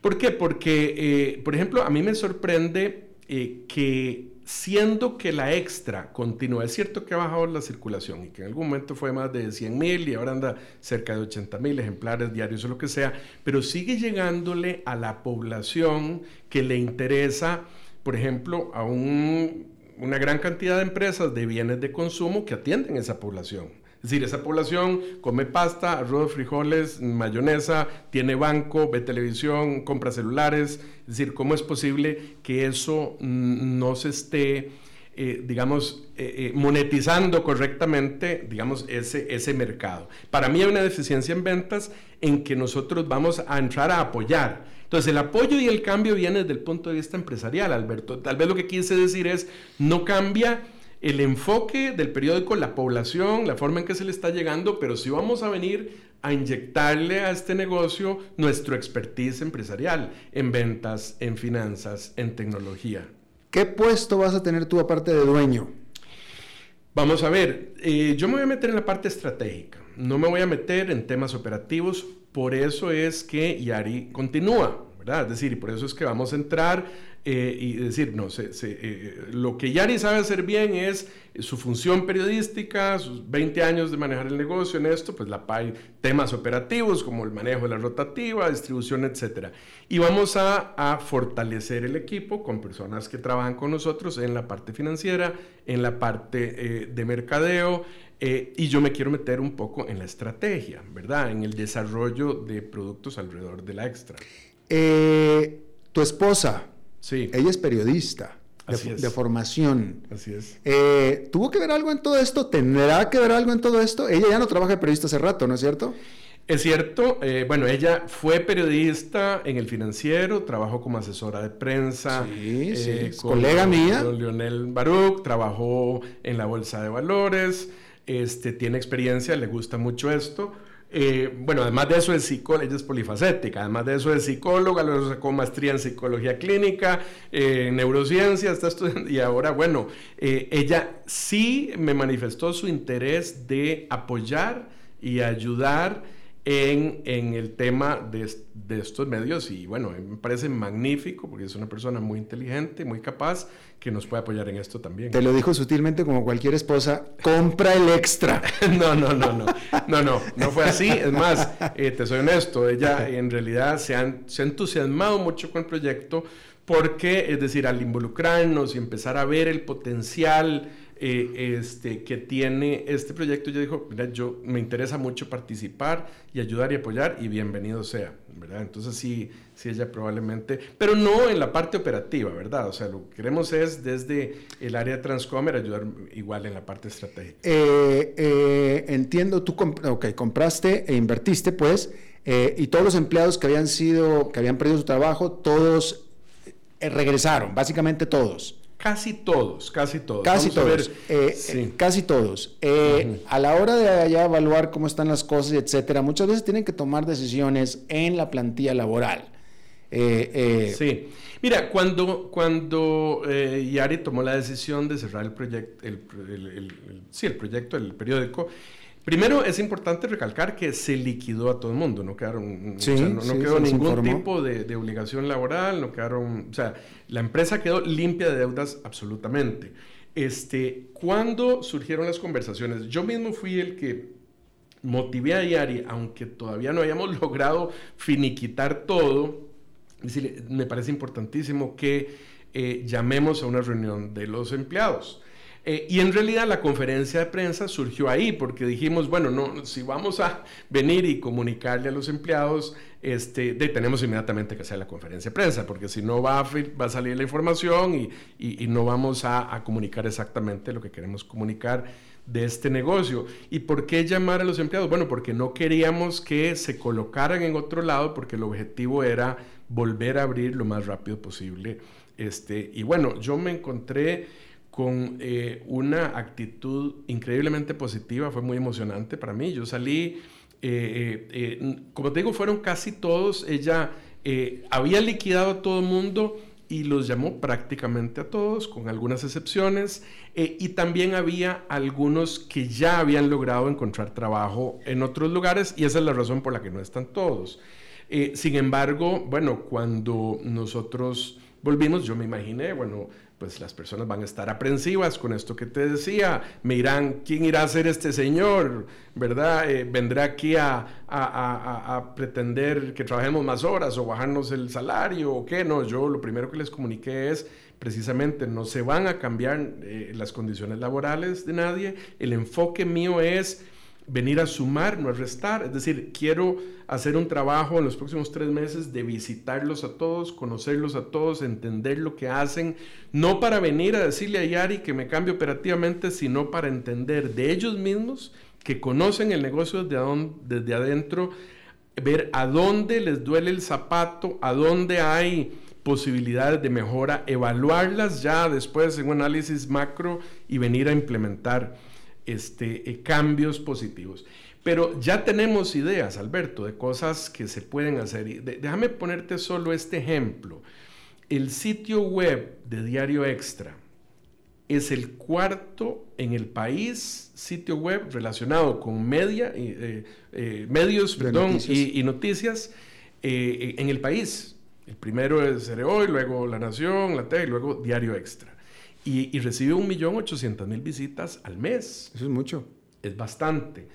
¿Por qué? Porque, eh, por ejemplo, a mí me sorprende eh, que siendo que la extra continúa, es cierto que ha bajado la circulación y que en algún momento fue más de 100 mil y ahora anda cerca de 80 mil ejemplares diarios o lo que sea, pero sigue llegándole a la población que le interesa, por ejemplo, a un, una gran cantidad de empresas de bienes de consumo que atienden esa población. Es decir, esa población come pasta, arroz, frijoles, mayonesa, tiene banco, ve televisión, compra celulares. Es decir, ¿cómo es posible que eso no se esté, eh, digamos, eh, eh, monetizando correctamente, digamos, ese, ese mercado? Para mí hay una deficiencia en ventas en que nosotros vamos a entrar a apoyar. Entonces, el apoyo y el cambio viene desde el punto de vista empresarial, Alberto. Tal vez lo que quise decir es, no cambia el enfoque del periódico, la población, la forma en que se le está llegando, pero sí vamos a venir a inyectarle a este negocio nuestro expertise empresarial en ventas, en finanzas, en tecnología. ¿Qué puesto vas a tener tú aparte de dueño? Vamos a ver, eh, yo me voy a meter en la parte estratégica, no me voy a meter en temas operativos, por eso es que Yari continúa, ¿verdad? Es decir, y por eso es que vamos a entrar eh, y decir, no, se, eh, lo que Yari sabe hacer bien es su función periodística, sus 20 años de manejar el negocio en esto, pues la PAI, temas operativos como el manejo de la rotativa, distribución, etc. Y vamos a, fortalecer el equipo con personas que trabajan con nosotros en la parte financiera, en la parte eh, de mercadeo, eh, y yo me quiero meter un poco en la estrategia, ¿verdad? En el desarrollo de productos alrededor de la extra. Eh, tu esposa, Sí. ella es periodista de, Así es. de formación. Así es. Eh, ¿Tuvo que ver algo en todo esto? ¿Tendrá que ver algo en todo esto? Ella ya no trabaja de periodista hace rato, ¿no es cierto? Es cierto, eh, bueno, ella fue periodista en el financiero, trabajó como asesora de prensa. Sí, sí, eh, colega mía. Con Lionel Baruch, trabajó en la Bolsa de Valores, este, tiene experiencia, le gusta mucho esto. Eh, bueno, además de eso es psicóloga, ella es polifacética, además de eso es psicóloga, luego sacó maestría en psicología clínica, eh, en neurociencia, está estudiando, y ahora, bueno, eh, ella sí me manifestó su interés de apoyar y ayudar en, en el tema de, de, estos medios y bueno, me parece magnífico porque es una persona muy inteligente, muy capaz, que nos puede apoyar en esto también. Te lo dijo sutilmente como cualquier esposa, compra el extra. [laughs] no, no, no, no, no, no, no fue así. Es más, eh, te soy honesto, ella en realidad se, han, se ha entusiasmado mucho con el proyecto porque, es decir, al involucrarnos y empezar a ver el potencial eh, este, que tiene este proyecto, ella dijo, mira, yo me interesa mucho participar y ayudar y apoyar y bienvenido sea, ¿verdad? Entonces sí, sí ella probablemente, pero no en la parte operativa, ¿verdad? O sea, lo que queremos es desde el área de Transcomer ayudar igual en la parte estratégica. Eh, eh, entiendo, tú comp compraste e invertiste, pues, y todos los empleados que habían sido, que habían perdido su trabajo, todos regresaron, básicamente todos. Casi todos, casi todos. Casi Vamos todos. Eh, sí. eh, casi todos. Eh, uh -huh. A la hora de ya evaluar cómo están las cosas, etcétera, muchas veces tienen que tomar decisiones en la plantilla laboral. Sí. Mira, cuando, cuando Yari tomó la decisión de cerrar el proyecto, el, el, el, sí, el proyecto, el periódico, Primero es importante recalcar que se liquidó a todo el mundo, no quedaron, sí, o sea, no, sí, no, quedó ningún tipo de, de, obligación laboral, no quedaron, o sea, la empresa quedó limpia de deudas absolutamente. Este, cuando surgieron las conversaciones, yo mismo fui el que motivé a Yari, aunque todavía no habíamos [laughs] logrado finiquitar todo, decirle, me parece importantísimo que eh, llamemos a una reunión de los empleados. Eh, y en realidad la conferencia de prensa surgió ahí porque dijimos, bueno, no, si vamos a venir y comunicarle a los empleados, este, de, tenemos inmediatamente que hacer la conferencia de prensa, porque si no va a, salir la información y, y, no vamos a, a, comunicar exactamente lo que queremos comunicar de este negocio. ¿Y por qué llamar a los empleados? Bueno, porque no queríamos que se colocaran en otro lado, porque el objetivo era volver a abrir lo más rápido posible. Este, y bueno, yo me encontré con eh, una actitud increíblemente positiva, fue muy emocionante para mí. Yo salí, eh, eh, como te digo, fueron casi todos, ella había liquidado a todo el mundo y los llamó prácticamente a todos, con algunas excepciones, y también había algunos que ya habían logrado encontrar trabajo en otros lugares, y esa es la razón por la que no están todos. sin embargo, bueno, cuando nosotros volvimos, yo me imaginé, bueno, pues las personas van a estar aprensivas con esto que te decía, me dirán, ¿quién irá a ser este señor? ¿Verdad? Eh, ¿Vendrá aquí a, a, pretender que trabajemos más horas o bajarnos el salario o qué? No, yo lo primero que les comuniqué es, precisamente, no se van a cambiar eh, las condiciones laborales de nadie, el enfoque mío es venir a sumar, no a restar. Es decir, quiero hacer un trabajo en los próximos tres meses de visitarlos a todos, conocerlos a todos, entender lo que hacen, no para venir a decirle a Yari que me cambie operativamente, sino para entender de ellos mismos que conocen el negocio desde, desde adentro, ver a dónde les duele el zapato, a dónde hay posibilidades de mejora, evaluarlas ya después en un análisis macro y venir a implementar este, eh, cambios positivos. Pero ya tenemos ideas, Alberto, de cosas que se pueden hacer. déjame ponerte solo este ejemplo. El sitio web de Diario Extra es el cuarto en el país sitio web relacionado con media, eh, eh, medios perdón, Y, noticias en el país. El primero es Cereoy, luego La Nación, La T y luego Diario Extra y, y recibe 1.800.000 visitas al mes. Eso es mucho. Es bastante.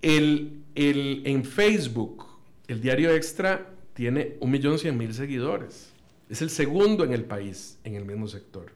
El, el, en Facebook, el diario Extra tiene 1.100.000 seguidores. Es el segundo en el país, en el mismo sector.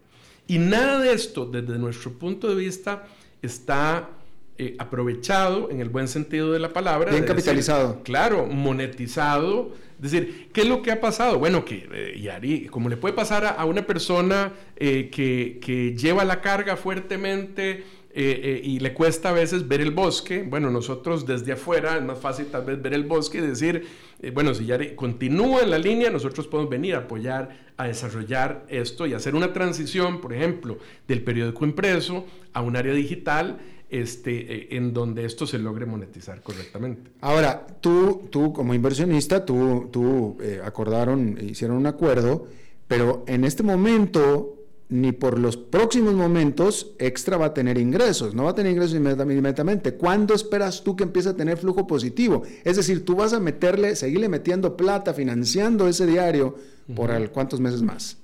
Y nada de esto, desde nuestro punto de vista, está eh, aprovechado en el buen sentido de la palabra. Bien capitalizado. claro, monetizado. Es decir, ¿qué es lo que ha pasado? Bueno, que eh, Yari, como le puede pasar a, una persona eh, que, que, lleva la carga fuertemente y le cuesta a veces ver el bosque, bueno, nosotros desde afuera es más fácil tal vez ver el bosque y decir, bueno, si Yari continúa en la línea, nosotros podemos venir a apoyar, a desarrollar esto y hacer una transición, por ejemplo, del periódico impreso a un área digital este, eh, en donde esto se logre monetizar correctamente. Ahora, tú, tú como inversionista, tú, tú eh, acordaron, hicieron un acuerdo, pero en este momento, ni por los próximos momentos, Extra va a tener ingresos, no va a tener ingresos inmediatamente. ¿Cuándo esperas tú que empiece a tener flujo positivo? Es decir, tú vas a meterle, seguirle metiendo plata, financiando ese diario por cuántos meses más.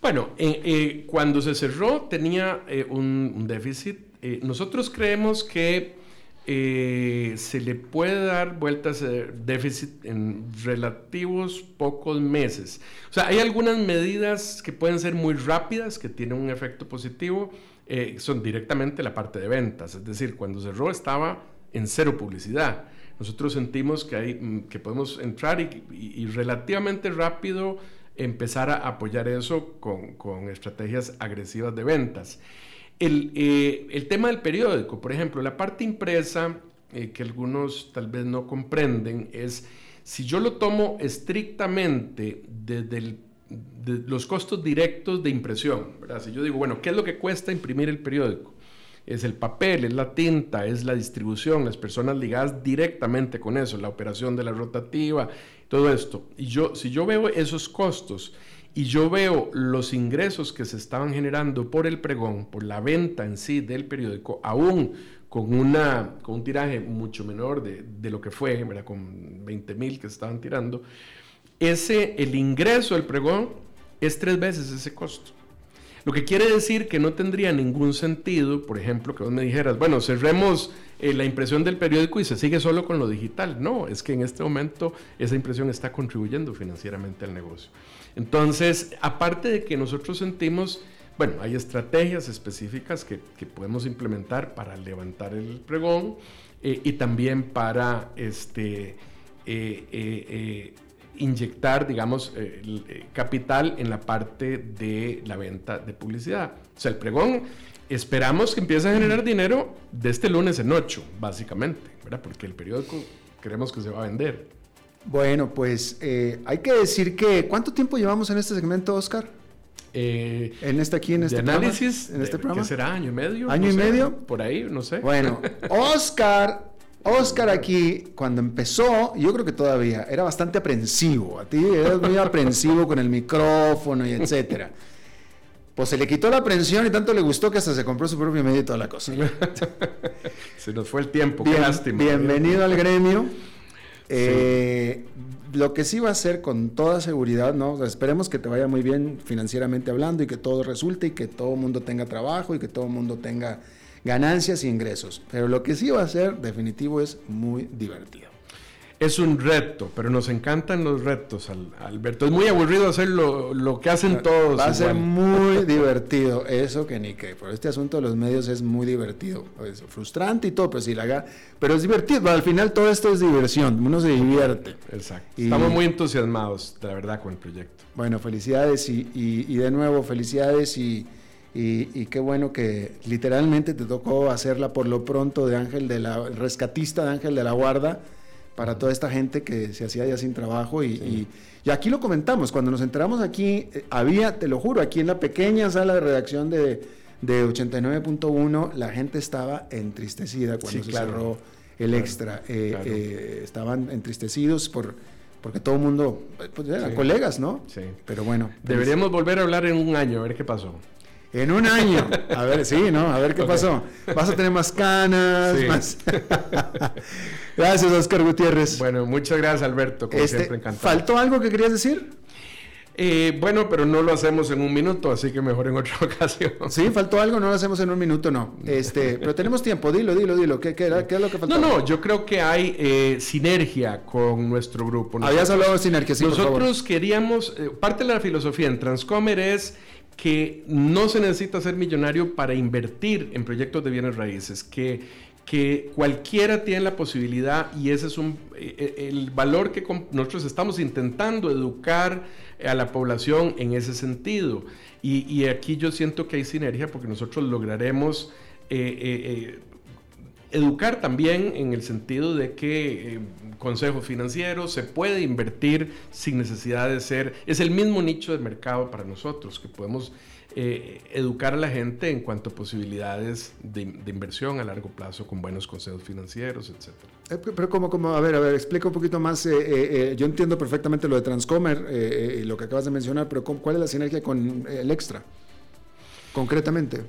Bueno, eh, cuando se cerró tenía un déficit eh, nosotros creemos que eh, se le puede dar vueltas de déficit en relativos pocos meses. O sea, hay algunas medidas que pueden ser muy rápidas, que tienen un efecto positivo, eh, son directamente la parte de ventas. Es decir, cuando cerró estaba en cero publicidad. Nosotros sentimos que, hay, mm, que podemos entrar y, relativamente rápido empezar a apoyar eso con, con estrategias agresivas de ventas. Eh, el, tema del periódico, por ejemplo, la parte impresa, eh, que algunos tal vez no comprenden, es si yo lo tomo estrictamente desde los costos directos de impresión, ¿verdad? si yo digo, bueno, ¿qué es lo que cuesta imprimir el periódico? Es el papel, es la tinta, es la distribución, las personas ligadas directamente con eso, la operación de la rotativa, todo esto. Y yo, si yo veo esos costos, y yo veo los ingresos que se estaban generando por el pregón, por la venta en sí del periódico, aún con, una, con un tiraje mucho menor de, de lo que fue, ¿verdad? con 20 mil que estaban tirando, ese, el ingreso del pregón es tres veces ese costo. Lo que quiere decir que no tendría ningún sentido, por ejemplo, que vos me dijeras, bueno, cerremos eh, la impresión del periódico y se sigue solo con lo digital. No, es que en este momento esa impresión está contribuyendo financieramente al negocio. Entonces, aparte de que nosotros sentimos bueno, hay estrategias específicas que, podemos implementar para levantar el pregón eh, y también para este, eh, inyectar, digamos, capital en la parte de la venta de publicidad. O sea, el pregón esperamos que empiece a generar dinero de este lunes en 8, básicamente, ¿verdad? Porque el periódico creemos que se va a vender. Bueno, pues eh, hay que decir que ¿cuánto tiempo llevamos en este segmento, Oscar? Eh, en este aquí en este análisis en este programa. ¿Qué será año y medio? Año y medio. Por ahí, no sé. Bueno, [laughs] Oscar, Oscar aquí cuando empezó, yo creo que todavía era bastante aprensivo. A ti eras muy aprensivo con el micrófono y etcétera. Pues se le quitó la aprensión y tanto le gustó que hasta se compró su propio medio y toda la cosa. [laughs] se nos fue el tiempo, qué lástima. Bienvenido al gremio. Eh, lo que sí va a ser con toda seguridad, ¿no? esperemos que te vaya muy bien financieramente hablando y que todo resulte y que todo el mundo tenga trabajo y que todo el mundo tenga ganancias y ingresos. Pero lo que sí va a ser definitivo es muy divertido es un reto, pero nos encantan los retos, Alberto. Es muy aburrido hacer lo, que hacen todos. Va a ser muy divertido, eso que ni que. Por este asunto de los medios es muy divertido. Es frustrante y todo, pero si la haga. Pero es divertido, al final todo esto es diversión, uno se divierte. Exacto. Estamos muy entusiasmados, la verdad, con el proyecto. Bueno, felicidades y, y, de nuevo, felicidades y, y, qué bueno que literalmente te tocó hacerla por lo pronto de Ángel de la, rescatista de Ángel de la Guarda para toda esta gente que se hacía ya sin trabajo y, y, aquí lo comentamos, cuando nos enteramos aquí, eh, había, te lo juro, aquí en la pequeña sala de redacción de, de 89.1, la gente estaba entristecida cuando se cerró el extra, eh, eh, estaban entristecidos por porque todo el mundo, pues eran colegas, ¿no? Sí. Pero bueno. Pues Deberíamos volver a hablar en un año, a ver qué pasó. En un año. A ver, sí, ¿no? A ver qué [laughs] pasó. Vas a tener más canas, más. [laughs] gracias, Oscar Gutiérrez. Bueno, muchas gracias, Alberto. Como este, siempre, encantado. ¿Faltó algo que querías decir? Eh, bueno, pero no lo hacemos en un minuto, así que mejor en otra [laughs] ocasión. Sí, faltó algo, no lo hacemos en un minuto, no. Este, pero tenemos tiempo, dilo, dilo, dilo. ¿Qué, qué, es lo que faltó? No, no, yo creo que hay eh, sinergia con nuestro grupo. Habías hablado de sinergia, sí, Nosotros queríamos, eh, parte de la filosofía en Transcomer es que no se necesita ser millonario para invertir en proyectos de bienes raíces, que, que cualquiera tiene la posibilidad y ese es un, eh, eh, el valor que nosotros estamos intentando educar a la población en ese sentido. Y, aquí yo siento que hay sinergia porque nosotros lograremos eh, educar también en el sentido de que consejos financieros se puede invertir sin necesidad de ser, es el mismo nicho de mercado para nosotros, que podemos eh, educar a la gente en cuanto a posibilidades de, inversión a largo plazo con buenos consejos financieros, etc. Eh, pero como, como, a ver, a ver, explica un poquito más, yo entiendo perfectamente lo de Transcomer y lo que acabas de mencionar, pero ¿cuál es la sinergia con el extra? Concretamente.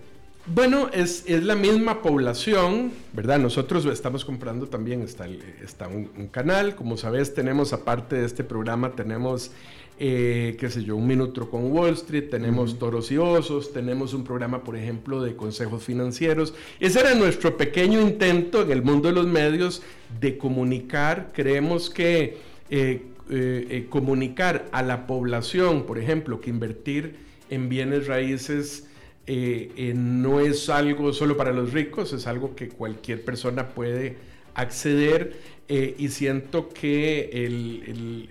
Bueno, es, la misma población, ¿verdad? Nosotros estamos comprando también, está, está un, canal, como sabes, tenemos aparte de este programa, tenemos, eh, qué sé yo, un minuto con Wall Street, tenemos Toros y Osos, tenemos un programa, por ejemplo, de consejos financieros. Ese era nuestro pequeño intento en el mundo de los medios de comunicar. Creemos que eh, eh, comunicar a la población, por ejemplo, que invertir en bienes raíces, eh, eh, no es algo solo para los ricos, es algo que cualquier persona puede acceder eh, y siento que el,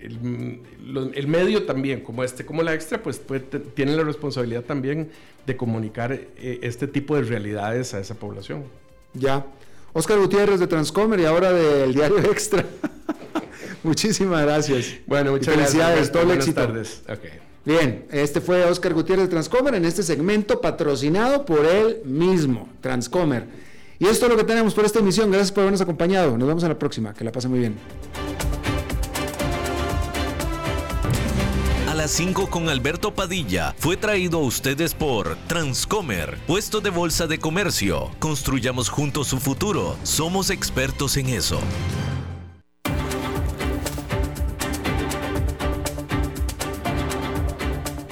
el, medio también, como este, como la extra, pues tiene la responsabilidad también de comunicar este tipo de realidades a esa población. Ya. Oscar Gutiérrez de Transcomer y ahora del Diario Extra. [laughs] Muchísimas gracias. Bueno, muchas felicidades, Todo el éxito. Tardes. Okay. Bien, este fue Oscar Gutiérrez de Transcomer en este segmento patrocinado por él mismo, Transcomer. Y esto es lo que tenemos por esta emisión. Gracias por habernos acompañado. Nos vemos en la próxima. Que la pasen muy bien. A las 5 con Alberto Padilla fue traído a ustedes por Transcomer, puesto de bolsa de comercio. Construyamos juntos su futuro. Somos expertos en eso.